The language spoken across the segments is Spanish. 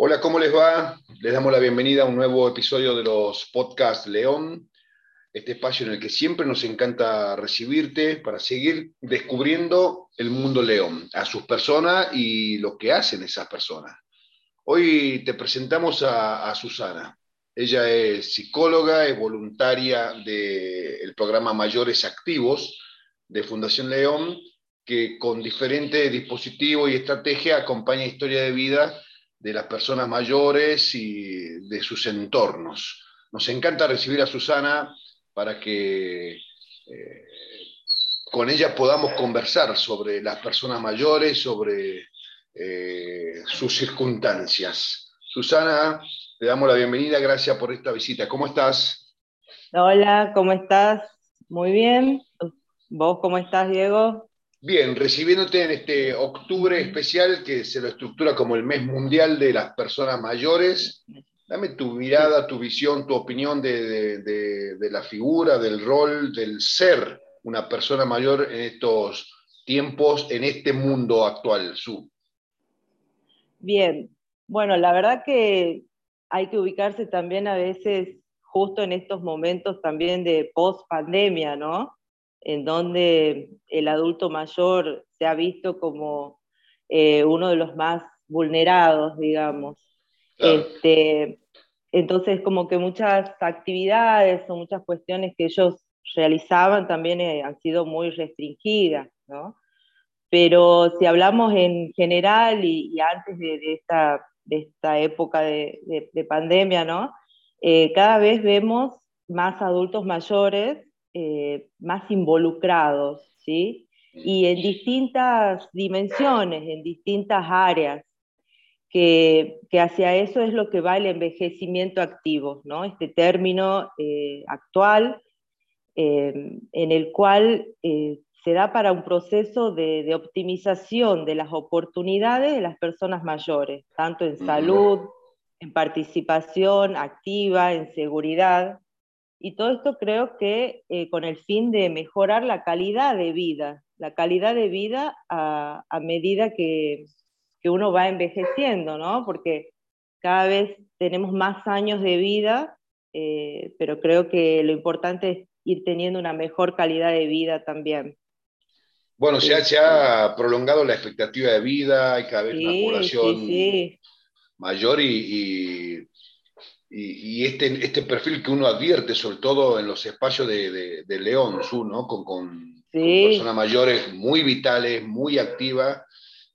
Hola, ¿cómo les va? Les damos la bienvenida a un nuevo episodio de los podcasts León, este espacio en el que siempre nos encanta recibirte para seguir descubriendo el mundo León, a sus personas y lo que hacen esas personas. Hoy te presentamos a, Susana. Ella es psicóloga, es voluntaria del programa Mayores Activos de Fundación León, que con diferentes dispositivos y estrategias acompaña historia de vida de las personas mayores y de sus entornos. Nos encanta recibir a Susana para que eh, con ella podamos conversar sobre las personas mayores, sobre eh, sus circunstancias. Susana, te damos la bienvenida, gracias por esta visita. ¿Cómo estás? Hola, ¿cómo estás? Muy bien. ¿Vos cómo estás, Diego? Bien, recibiéndote en este octubre especial que se lo estructura como el mes mundial de las personas mayores. Dame tu mirada, tu visión, tu opinión de, la figura, del rol, del ser una persona mayor en estos tiempos, en este mundo actual, Su. Bien, bueno, la verdad que hay que ubicarse también a veces justo en estos momentos también de post pandemia, ¿no? En donde el adulto mayor se ha visto como eh, uno de los más vulnerados, digamos. Este, entonces, como que muchas actividades o muchas cuestiones que ellos realizaban también eh, han sido muy restringidas, ¿no? Pero si hablamos en general y, antes de, esta, de, esta, época de, pandemia, ¿no? Eh, cada vez vemos más adultos mayores eh, más involucrados, ¿sí? Y en distintas dimensiones, en distintas áreas, que, hacia eso es lo que va el envejecimiento activo, ¿no? Este término eh, actual eh, en el cual se da para un proceso de, optimización de las oportunidades de las personas mayores, tanto en salud, en participación activa, en seguridad, y todo esto creo que eh, con el fin de mejorar la calidad de vida, la calidad de vida a, medida que, uno va envejeciendo, ¿no? Porque cada vez tenemos más años de vida, eh, pero creo que lo importante es ir teniendo una mejor calidad de vida también. Bueno, se ha, se ha prolongado la expectativa de vida, hay cada vez una población mayor y y, este, este perfil que uno advierte, sobre todo en los espacios de, de, León, su, ¿no? Con, personas mayores muy vitales, muy activas.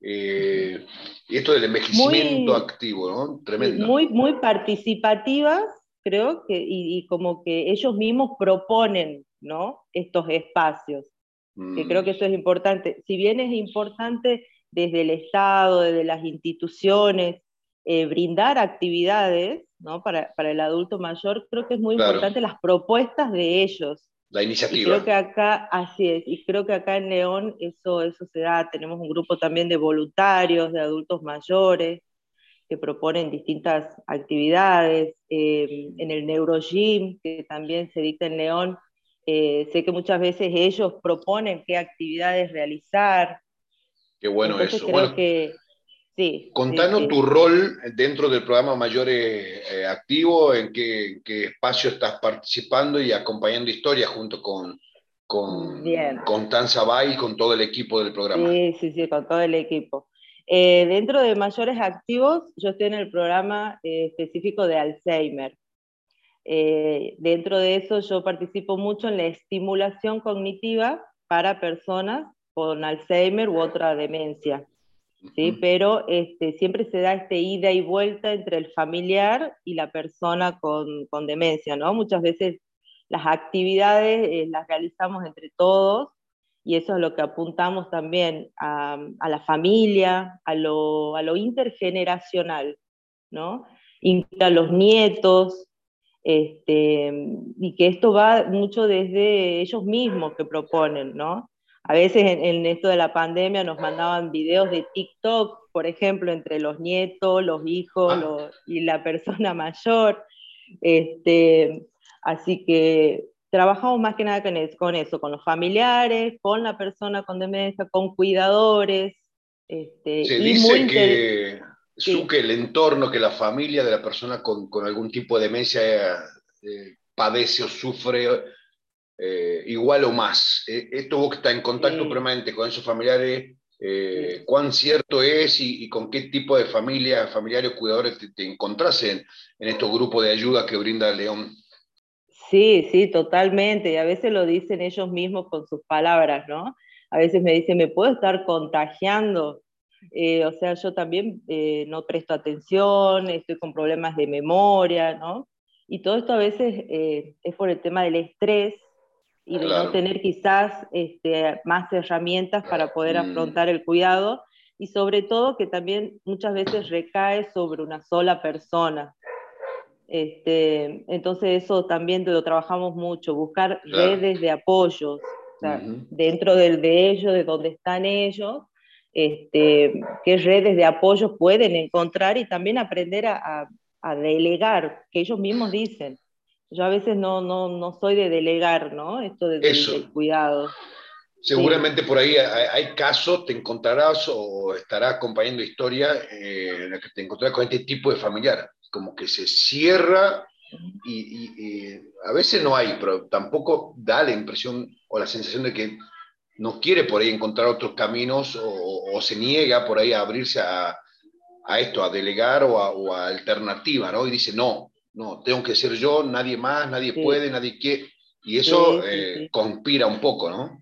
Eh, y esto del envejecimiento activo, ¿no? Tremendo. Muy, muy participativas, creo, que, y, como que ellos mismos proponen, ¿no? Estos espacios. Que creo mm. que eso es importante. Si bien es importante desde el Estado, desde las instituciones, eh, brindar actividades ¿no? para, para, el adulto mayor, creo que es muy importante las propuestas de ellos. La iniciativa. Y creo que acá, así es, y creo que acá en León eso, eso se da. Tenemos un grupo también de voluntarios, de adultos mayores, que proponen distintas actividades. Eh, en el Neurogym, que también se dicta en León, eh, sé que muchas veces ellos proponen qué actividades realizar. Qué bueno eso. bueno, que, Sí. Contanos tu rol dentro del programa Mayores eh, Activo, en qué, espacio estás participando y acompañando historias junto con, con, con Tanza Bay y con todo el equipo del programa. Sí, sí, sí, con todo el equipo. Eh, dentro de Mayores Activos, yo estoy en el programa eh, específico de Alzheimer. dentro de eso, yo participo mucho en la estimulación cognitiva para personas con Alzheimer u otra demencia. ¿Sí? Pero este, siempre se da este ida y vuelta entre el familiar y la persona con, con demencia, ¿no? Muchas veces las actividades eh, las realizamos entre todos y eso es lo que apuntamos también a, a la familia, a lo, a lo, intergeneracional, ¿no? a los nietos, este, y que esto va mucho desde ellos mismos que proponen, ¿no? A veces en, esto de la pandemia nos mandaban videos de TikTok, por ejemplo, entre los nietos, los hijos ah. y la persona mayor. Este, así que trabajamos más que nada con eso, con los familiares, con la persona con demencia, con cuidadores. Este, Se dice que Su, que el entorno, que la familia de la persona con, con algún tipo de demencia eh, padece o sufre eh, igual o más. Eh, esto vos que estás en contacto permanente con esos familiares, ¿cuán cierto es y, con qué tipo de familia, familiares o cuidadores te, te encontrás en, en estos grupos de ayuda que brinda León? Sí, sí, totalmente. Y a veces lo dicen ellos mismos con sus palabras, ¿no? A veces me dicen, ¿me puedo estar contagiando? Eh, o sea, yo también eh, no presto atención, estoy con problemas de memoria, ¿no? Y todo esto a veces eh, es por el tema del estrés y de no tener quizás este, más herramientas para poder mm. afrontar el cuidado y sobre todo que también muchas veces recae sobre una sola persona. Este, entonces eso también lo trabajamos mucho, buscar redes de apoyos, dentro del, de ellos, de donde están ellos, este, qué redes de apoyo pueden encontrar y también aprender a, a, delegar, que ellos mismos dicen. Yo a veces no, no, no soy de delegar, ¿no? Esto de, del cuidado. Seguramente por ahí hay, casos, te encontrarás o estará acompañando historia eh, en la que te encontrarás con este tipo de familiar, como que se cierra y, y, a veces no hay, pero tampoco da la impresión o la sensación de que no quiere por ahí encontrar otros caminos o, se niega por ahí a abrirse a, a esto, a delegar o a, o a, alternativa, ¿no? Y dice, no, no, tengo que ser yo, nadie más, nadie puede, nadie quiere. Y eso eh, conspira un poco, ¿no?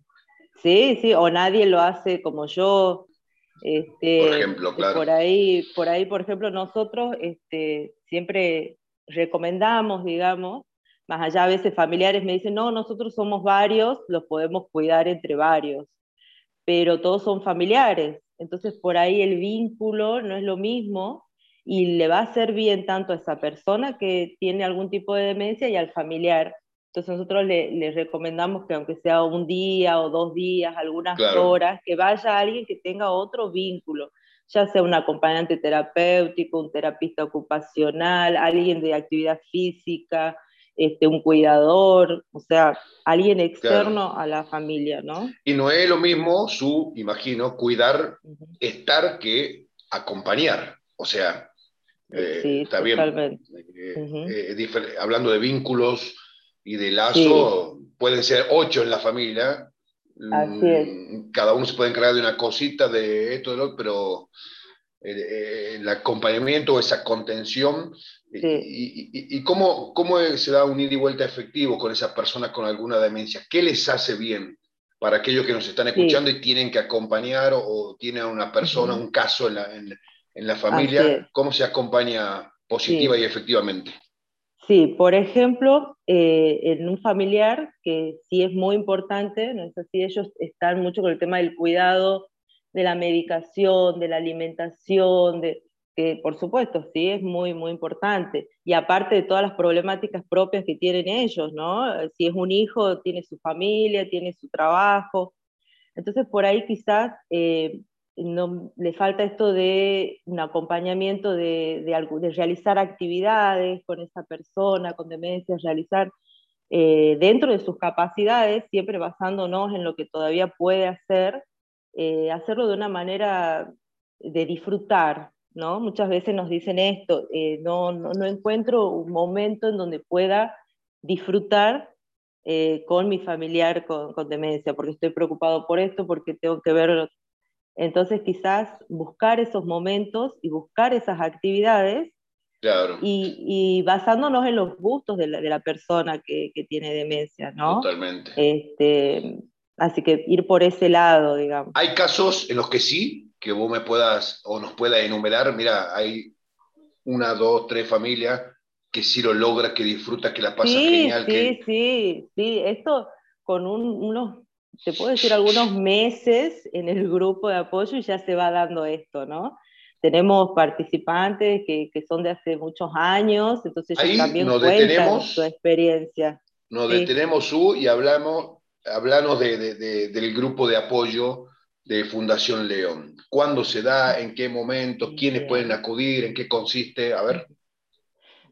Sí, sí, o nadie lo hace como yo. Este, por ejemplo, claro. Por ahí, por ahí, por ejemplo, nosotros este, siempre recomendamos, digamos, más allá a veces familiares me dicen, no, nosotros somos varios, los podemos cuidar entre varios, pero todos son familiares, entonces por ahí el vínculo no es lo mismo y le va a hacer bien tanto a esa persona que tiene algún tipo de demencia y al familiar. Entonces nosotros le, recomendamos que aunque sea un día o dos días, algunas horas, que vaya alguien que tenga otro vínculo, ya sea un acompañante terapéutico, un terapista ocupacional, alguien de actividad física, este, un cuidador, o sea, alguien externo a la familia, ¿no? Y no es lo mismo su, imagino, cuidar, estar que acompañar, o sea, eh, está bien, eh, eh, hablando de vínculos y de lazo, pueden ser ocho en la familia, Así es. Mm, cada uno se puede encargar de una cosita de esto, de lo, pero el acompañamiento o esa contención y, cómo, cómo, se da un ida y vuelta efectivo con esa persona con alguna demencia? ¿Qué les hace bien para aquellos que nos están escuchando y tienen que acompañar o, tienen una persona, un caso en la, en, la familia? ¿Cómo se acompaña positiva y efectivamente? Sí, por ejemplo, eh, en un familiar, que sí es muy importante, ¿no es así? Ellos están mucho con el tema del cuidado, de la medicación, de la alimentación, de, que por supuesto sí es muy, muy importante. Y aparte de todas las problemáticas propias que tienen ellos, ¿no? Si es un hijo, tiene su familia, tiene su trabajo. Entonces por ahí quizás eh, no, le falta esto de un acompañamiento de, de, de, realizar actividades con esa persona con demencia, realizar eh, dentro de sus capacidades, siempre basándonos en lo que todavía puede hacer, eh, hacerlo de una manera de disfrutar, ¿no? Muchas veces nos dicen esto, eh, no, no, encuentro un momento en donde pueda disfrutar con mi familiar con, con, demencia, porque estoy preocupado por esto, porque tengo que verlo. Entonces quizás buscar esos momentos y buscar esas actividades claro. y, y, basándonos en los gustos de la, de la persona que, que, tiene demencia, ¿no? Totalmente. Este, así que ir por ese lado, digamos. Hay casos en los que sí, que vos me puedas o nos pueda enumerar, mira, hay una, dos, tres familias que sí lo logra, que disfruta, que la pasa genial. Sí, sí, sí, esto con unos, te puedo decir, algunos meses en el grupo de apoyo y ya se va dando esto, ¿no? Tenemos participantes que, que son de hace muchos años, entonces ellos también cuentan su experiencia. Nos detenemos, Su, y hablamos, de, de, del grupo de apoyo de Fundación León. ¿Cuándo se da? ¿En qué momento? ¿Quiénes pueden acudir? ¿En qué consiste? A ver.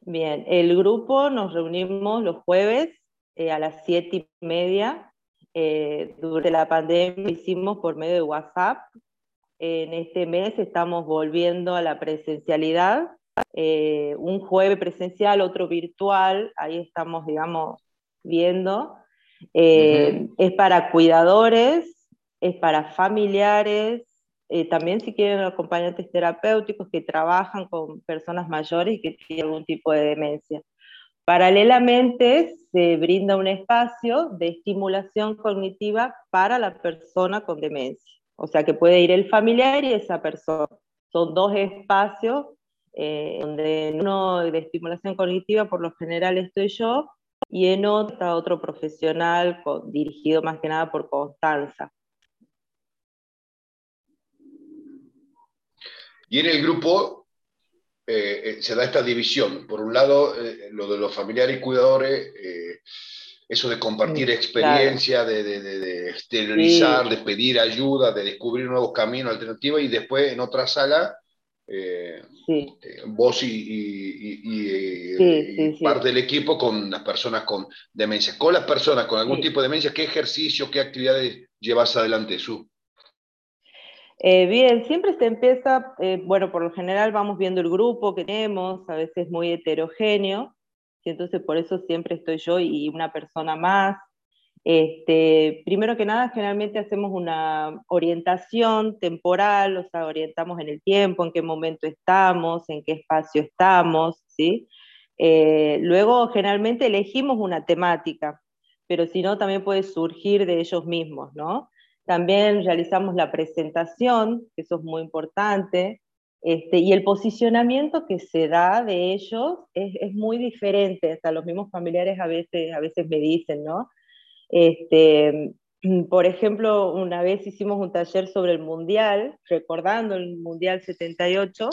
Bien, el grupo nos reunimos los jueves eh, a las siete y media. Eh, durante la pandemia hicimos por medio de WhatsApp. En este mes estamos volviendo a la presencialidad, eh, un jueves presencial, otro virtual, ahí estamos, digamos, viendo. Eh, es para cuidadores, es para familiares, eh, también si quieren acompañantes terapéuticos que trabajan con personas mayores y que tienen algún tipo de demencia. Paralelamente se brinda un espacio de estimulación cognitiva para la persona con demencia. O sea que puede ir el familiar y esa persona. Son dos espacios eh, donde en uno de estimulación cognitiva por lo general estoy yo y en otro otro profesional dirigido más que nada por Constanza. Y en el grupo eh, eh, se da esta división. Por un lado, eh, lo de los familiares y cuidadores, eso de compartir experiencia, de, exteriorizar, de pedir ayuda, de descubrir nuevos caminos, alternativas, y después en otra sala, vos y, parte del equipo con las personas con demencia. Con las personas con algún tipo de demencia, ¿qué ejercicio, qué actividades llevas adelante, Su? Eh, bien, siempre se empieza, eh, bueno, por lo general vamos viendo el grupo que tenemos, a veces muy heterogéneo, y entonces por eso siempre estoy yo y una persona más. Este, primero que nada, generalmente hacemos una orientación temporal, o sea, orientamos en el tiempo, en qué momento estamos, en qué espacio estamos, ¿sí? Eh, luego, generalmente elegimos una temática, pero si no, también puede surgir de ellos mismos, ¿no? También realizamos la presentación, que eso es muy importante, este, y el posicionamiento que se da de ellos es, es, muy diferente, hasta los mismos familiares a veces, a veces me dicen, ¿no? Este, por ejemplo, una vez hicimos un taller sobre el Mundial, recordando el Mundial 78,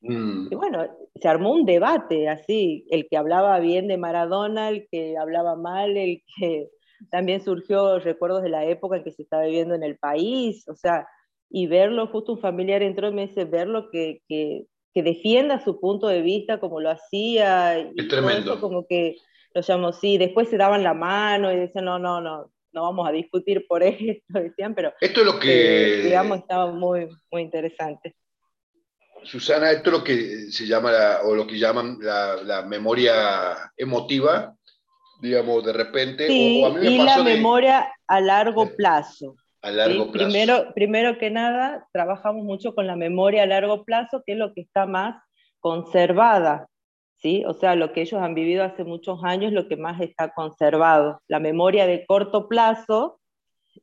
mm. y bueno, se armó un debate así, el que hablaba bien de Maradona, el que hablaba mal, el que también surgió recuerdos de la época en que se estaba viviendo en el país, o sea, y verlo, justo un familiar entró y me dice, verlo que, que, que defienda su punto de vista como lo hacía, y tremendo. como que lo llamó, sí, después se daban la mano y decían, no, no, no, no vamos a discutir por esto, decían, pero... Esto es lo que... Eh, digamos, estaba muy, muy interesante. Susana, esto es lo que se llama, o lo que llaman la, la memoria emotiva, digamos, de repente. Sí, y la memoria a largo plazo. A largo plazo. Primero, primero que nada, trabajamos mucho con la memoria a largo plazo, que es lo que está más conservada. ¿sí? O sea, lo que ellos han vivido hace muchos años, lo que más está conservado. La memoria de corto plazo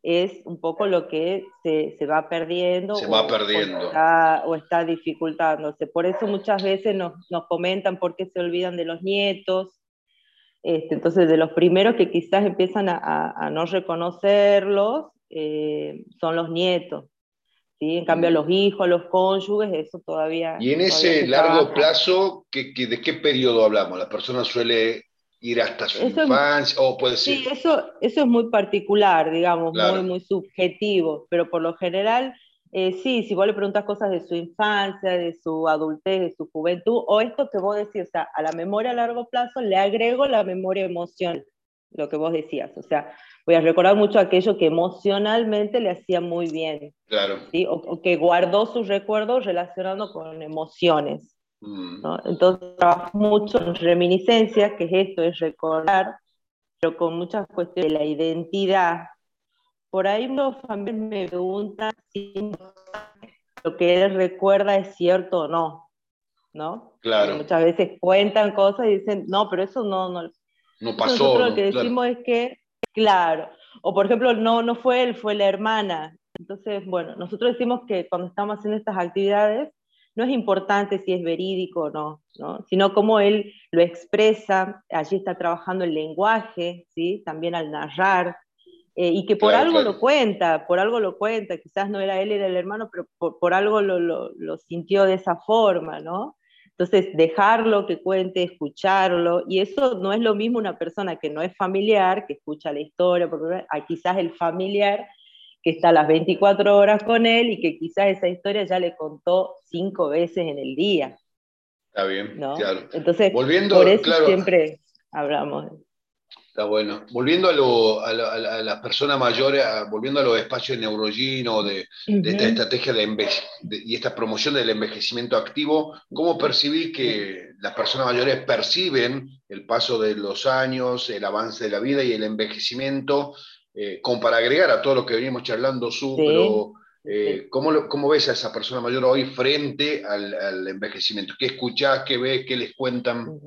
es un poco lo que se, se va perdiendo. Se va perdiendo. O está, o está, dificultándose. Por eso muchas veces nos, nos comentan por qué se olvidan de los nietos, este, entonces, de los primeros que quizás empiezan a, no reconocerlos eh, son los nietos. ¿sí? En cambio, los hijos, los cónyuges, eso todavía... Y en ese largo plazo, ¿qué, de qué periodo hablamos? ¿La persona suele ir hasta su infancia o puede ser...? Sí, eso, eso es muy particular, digamos, muy, muy subjetivo, pero por lo general eh, sí, si vos le preguntas cosas de su infancia, de su adultez, de su juventud, o esto que vos decís, o sea, a la memoria a largo plazo le agrego la memoria emocional, lo que vos decías, o sea, voy a recordar mucho aquello que emocionalmente le hacía muy bien, claro. ¿sí? o, que guardó sus recuerdos relacionando con emociones. Mm. Entonces trabajo mucho en reminiscencia, que es esto, es recordar, pero con muchas cuestiones de la identidad, por ahí los familiares me preguntan si lo que él recuerda es cierto o no, ¿no? Claro. muchas veces cuentan cosas y dicen, no, pero eso no, no, no pasó. Nosotros lo que decimos es que, claro, o por ejemplo, no, no fue él, fue la hermana. Entonces, bueno, nosotros decimos que cuando estamos haciendo estas actividades, no es importante si es verídico o no, ¿no? sino cómo él lo expresa, allí está trabajando el lenguaje, ¿sí? también al narrar, eh, y que por algo lo cuenta, por algo lo cuenta, quizás no era él, era el hermano, pero por, algo lo, lo, sintió de esa forma, ¿no? Entonces, dejarlo que cuente, escucharlo, y eso no es lo mismo una persona que no es familiar, que escucha la historia, porque a quizás el familiar que está las 24 horas con él y que quizás esa historia ya le contó cinco veces en el día. Está bien, ¿no? claro. Entonces, Volviendo, por eso siempre hablamos. Está bueno. Volviendo a, lo, a, las personas mayores, volviendo a los espacios de Neurogino, de, de esta estrategia de, y esta promoción del envejecimiento activo, ¿cómo percibís que las personas mayores perciben el paso de los años, el avance de la vida y el envejecimiento? Eh, como para agregar a todo lo que venimos charlando, su, pero eh, ¿cómo, ¿cómo, ves a esa persona mayor hoy frente al, al envejecimiento? ¿Qué escuchás, qué ves, qué les cuentan?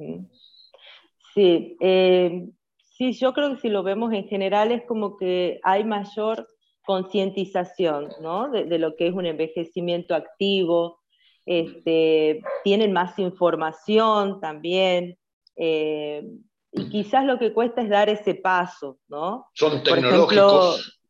Sí, eh, Sí, yo creo que si lo vemos en general es como que hay mayor concientización ¿no? de, lo que es un envejecimiento activo, este, tienen más información también, eh, y quizás lo que cuesta es dar ese paso, ¿no? Son tecnológicos.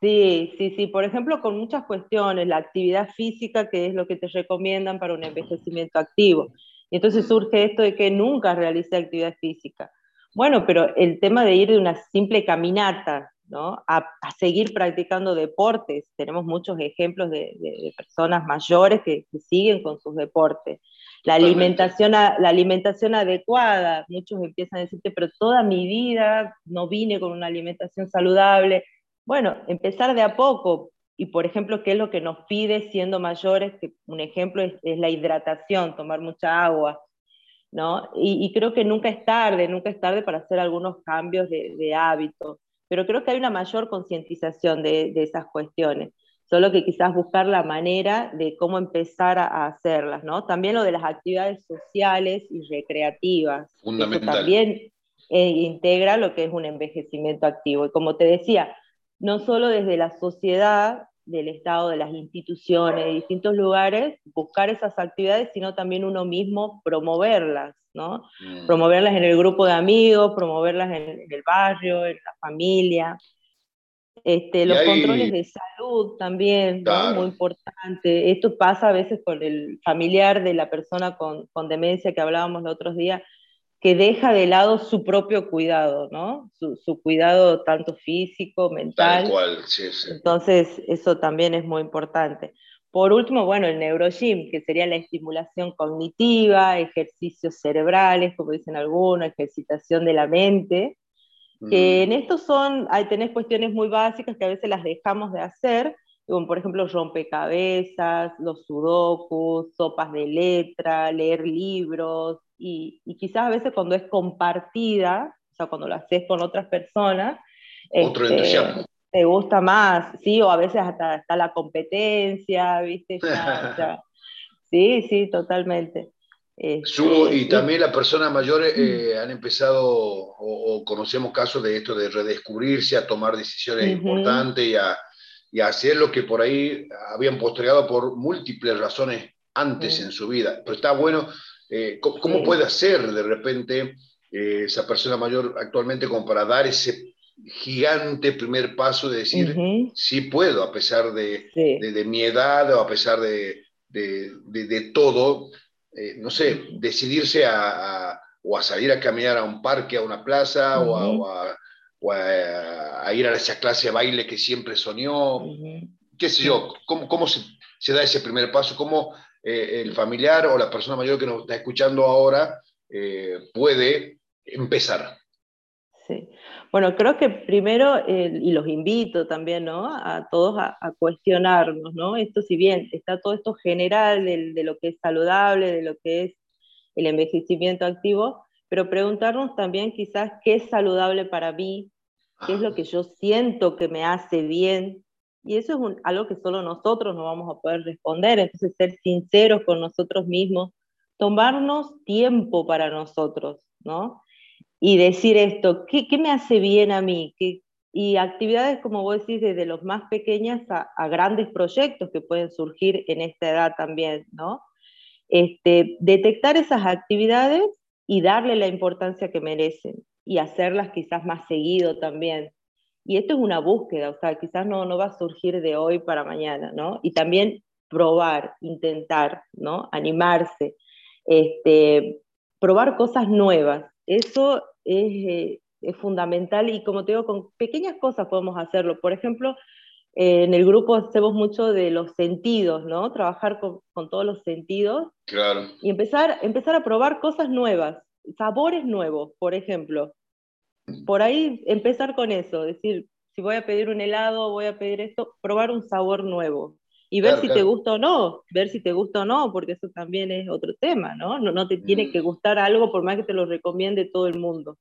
sí, sí, sí, por ejemplo, con muchas cuestiones, la actividad física, que es lo que te recomiendan para un envejecimiento activo. Y entonces surge esto de que nunca realicé actividad física. Bueno, pero el tema de ir de una simple caminata ¿no? a, seguir practicando deportes, tenemos muchos ejemplos de, personas mayores que, siguen con sus deportes. La alimentación, la alimentación adecuada, muchos empiezan a decirte, pero toda mi vida no vine con una alimentación saludable. Bueno, empezar de a poco, y por ejemplo, ¿qué es lo que nos pide siendo mayores? Que un ejemplo es, es la hidratación, tomar mucha agua, ¿no? Y, creo que nunca es tarde, nunca es tarde para hacer algunos cambios de, de hábito, pero creo que hay una mayor concientización de, de, esas cuestiones, solo que quizás buscar la manera de cómo empezar a, hacerlas, ¿no? También lo de las actividades sociales y recreativas. Fundamental. también eh, integra lo que es un envejecimiento activo. Y como te decía, no solo desde la sociedad, del Estado, de las instituciones, de distintos lugares, buscar esas actividades, sino también uno mismo promoverlas, ¿no? Mm. Promoverlas en el grupo de amigos, promoverlas en, el barrio, en la familia. Este, los controles de salud también, muy importante. Esto pasa a veces con el familiar de la persona con, con demencia que hablábamos los otros días, que deja de lado su propio cuidado, ¿no? Su, cuidado tanto físico, mental. Tal cual, sí, sí. Entonces, eso también es muy importante. Por último, bueno, el neurogym, que sería la estimulación cognitiva, ejercicios cerebrales, como dicen algunos, ejercitación de la mente, que mm. en estos son, hay, tenés cuestiones muy básicas que a veces las dejamos de hacer, como por ejemplo rompecabezas, los sudokus, sopas de letra, leer libros, y, quizás a veces cuando es compartida, o sea, cuando lo haces con otras personas, Otro este, te gusta más, sí, o a veces hasta está la competencia, ¿viste? sí, sí, totalmente. Este, y también las personas mayores eh, han empezado, o, conocemos casos de esto, de redescubrirse, a tomar decisiones importantes y a, y hacer lo que por ahí habían postergado por múltiples razones antes en su vida. Pero está bueno eh, ¿cómo, puede hacer de repente eh, esa persona mayor actualmente como para dar ese gigante primer paso de decir, sí puedo, a pesar de, de, mi edad o a pesar de, de todo, eh, no sé, decidirse a, o a salir a caminar a un parque, a una plaza, o, a, o, a, ir a esa clase de baile que siempre soñó, qué sé yo, cómo, cómo se, se, da ese primer paso, cómo eh, el familiar o la persona mayor que nos está escuchando ahora eh, puede empezar? Sí. Bueno, creo que primero, y los invito también ¿no? a todos a, cuestionarnos, ¿no? Esto si bien está todo esto general de, de, lo que es saludable, de lo que es el envejecimiento activo, pero preguntarnos también quizás qué es saludable para mí, qué es lo que yo siento que me hace bien, y eso es algo que solo nosotros no vamos a poder responder. Entonces, ser sinceros con nosotros mismos, tomarnos tiempo para nosotros, ¿no? Y decir esto, ¿qué, me hace bien a mí? ¿Qué, y actividades, como vos decís, desde los más pequeñas a, a, grandes proyectos que pueden surgir en esta edad también, ¿no? Este, detectar esas actividades y darle la importancia que merecen y hacerlas quizás más seguido también. Y esto es una búsqueda, o sea, quizás no, no va a surgir de hoy para mañana, ¿no? Y también probar, intentar, ¿no? Animarse, este, probar cosas nuevas. Eso es, eh, es, fundamental y como te digo, con pequeñas cosas podemos hacerlo. Por ejemplo, eh, en el grupo hacemos mucho de los sentidos, ¿no? Trabajar con, con, todos los sentidos. Claro. Y empezar, empezar a probar cosas nuevas, sabores nuevos, por ejemplo por ahí empezar con eso, decir, si voy a pedir un helado, voy a pedir esto, probar un sabor nuevo y ver si te gusta o no, ver si te gusta o no, porque eso también es otro tema, ¿no? No, no te tiene que mm. gustar algo por más que te lo recomiende todo el mundo.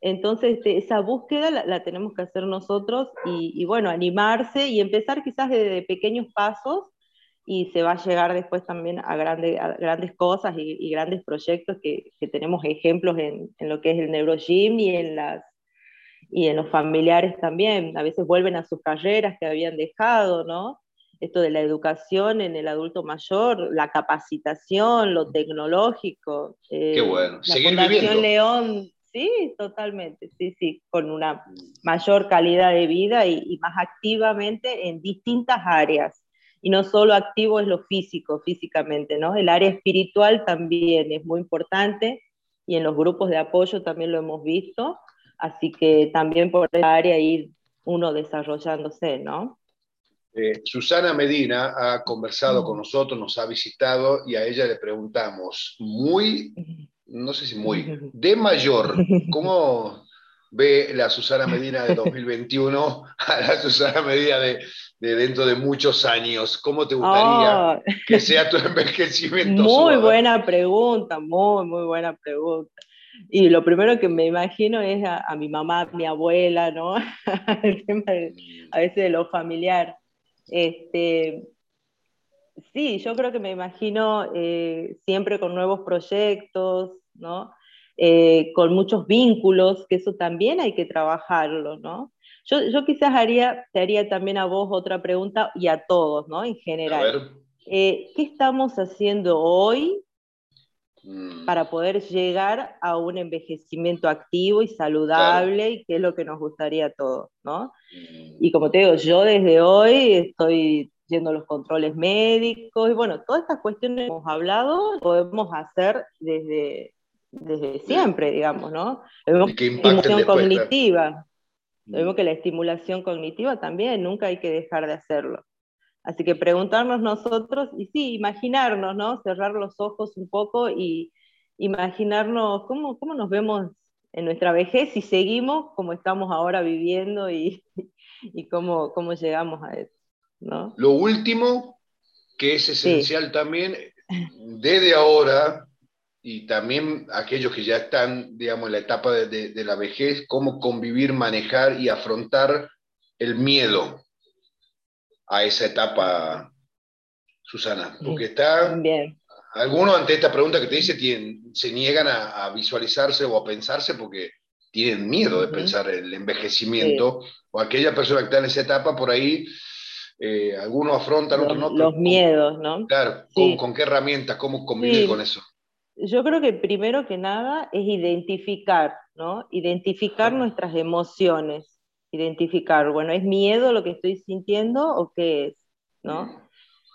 Entonces, este, esa búsqueda la, tenemos que hacer nosotros y, bueno, animarse y empezar quizás desde pequeños pasos y se va a llegar después también a, grandes cosas y, grandes proyectos que, tenemos ejemplos en, en, lo que es el neurogym y en, las, y en los familiares también. A veces vuelven a sus carreras que habían dejado, ¿no? Esto de la educación en el adulto mayor, la capacitación, lo tecnológico. Eh, Qué bueno. La Seguir Fundación León Sí, totalmente, sí, sí, con una mayor calidad de vida y, más activamente en distintas áreas. Y no solo activo es lo físico, físicamente, ¿no? El área espiritual también es muy importante y en los grupos de apoyo también lo hemos visto. Así que también por esa área ir uno desarrollándose, ¿no? Eh, Susana Medina ha conversado con nosotros, nos ha visitado y a ella le preguntamos muy no sé si muy, de mayor, ¿cómo ve la Susana Medina de 2021 a la Susana Medina de, dentro de muchos años? ¿Cómo te gustaría oh. que sea tu envejecimiento? Muy buena pregunta, muy, muy buena pregunta. Y lo primero que me imagino es a, mi mamá, a mi abuela, ¿no? El tema a veces de lo familiar. Este, Sí, yo creo que me imagino eh, siempre con nuevos proyectos, ¿no? Eh, con muchos vínculos, que eso también hay que trabajarlo, ¿no? Yo, yo quizás haría, te haría también a vos otra pregunta y a todos, ¿no? En general. Eh, ¿Qué estamos haciendo hoy mm. para poder llegar a un envejecimiento activo y saludable y qué es lo que nos gustaría a todos, ¿no? Mm. Y como te digo, yo desde hoy estoy yendo los controles médicos y bueno, todas estas cuestiones que hemos hablado podemos hacer desde, desde siempre, digamos, ¿no? Vemos que estimulación cognitiva. Vemos mm. que la estimulación cognitiva también, nunca hay que dejar de hacerlo. Así que preguntarnos nosotros, y sí, imaginarnos, ¿no? Cerrar los ojos un poco y imaginarnos cómo, cómo nos vemos en nuestra vejez si seguimos como estamos ahora viviendo y, y cómo, cómo llegamos a eso. Lo último, que es esencial también, desde ahora, y también aquellos que ya están, digamos, en la etapa de, la vejez, cómo convivir, manejar y afrontar el miedo a esa etapa, Susana. Porque está... Algunos ante esta pregunta que te dice se niegan a, visualizarse o a pensarse porque tienen miedo de pensar el envejecimiento, o aquella persona que está en esa etapa por ahí eh, algunos afrontan, otros no. Los miedos, ¿no? Claro, ¿con, qué herramientas, cómo convivir con eso? Yo creo que primero que nada es identificar, ¿no? Identificar nuestras emociones, identificar, bueno, ¿es miedo lo que estoy sintiendo o qué es, ¿no?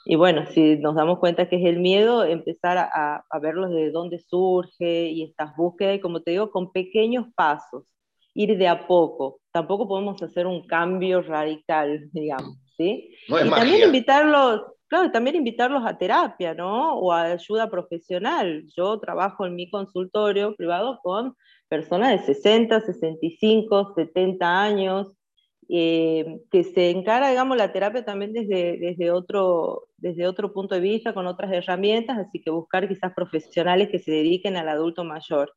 Y bueno, si nos damos cuenta que es el miedo, empezar a, a verlo de dónde surge y estas búsquedas, y como te digo, con pequeños pasos, ir de a poco. Tampoco podemos hacer un cambio radical, digamos. ¿Sí? y también invitarlos, claro, también invitarlos a terapia, ¿no? O a ayuda profesional. Yo trabajo en mi consultorio privado con personas de 60, 65, 70 años, eh, que se encara, digamos, la terapia también desde, desde, otro, desde otro punto de vista, con otras herramientas, así que buscar quizás profesionales que se dediquen al adulto mayor.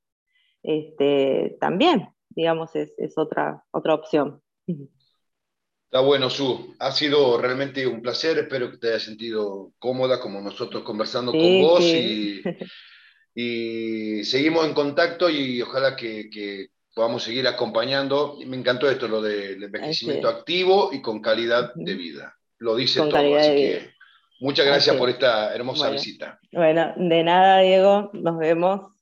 Este, también, digamos, es, es otra, otra opción. Está bueno, Su. Ha sido realmente un placer. Espero que te hayas sentido cómoda como nosotros conversando con vos. Y, seguimos en contacto y ojalá que, podamos seguir acompañando. Me encantó esto, lo del envejecimiento activo y con calidad de vida. Lo dice todo. Así que muchas gracias por esta hermosa visita. Bueno, de nada, Diego. Nos vemos.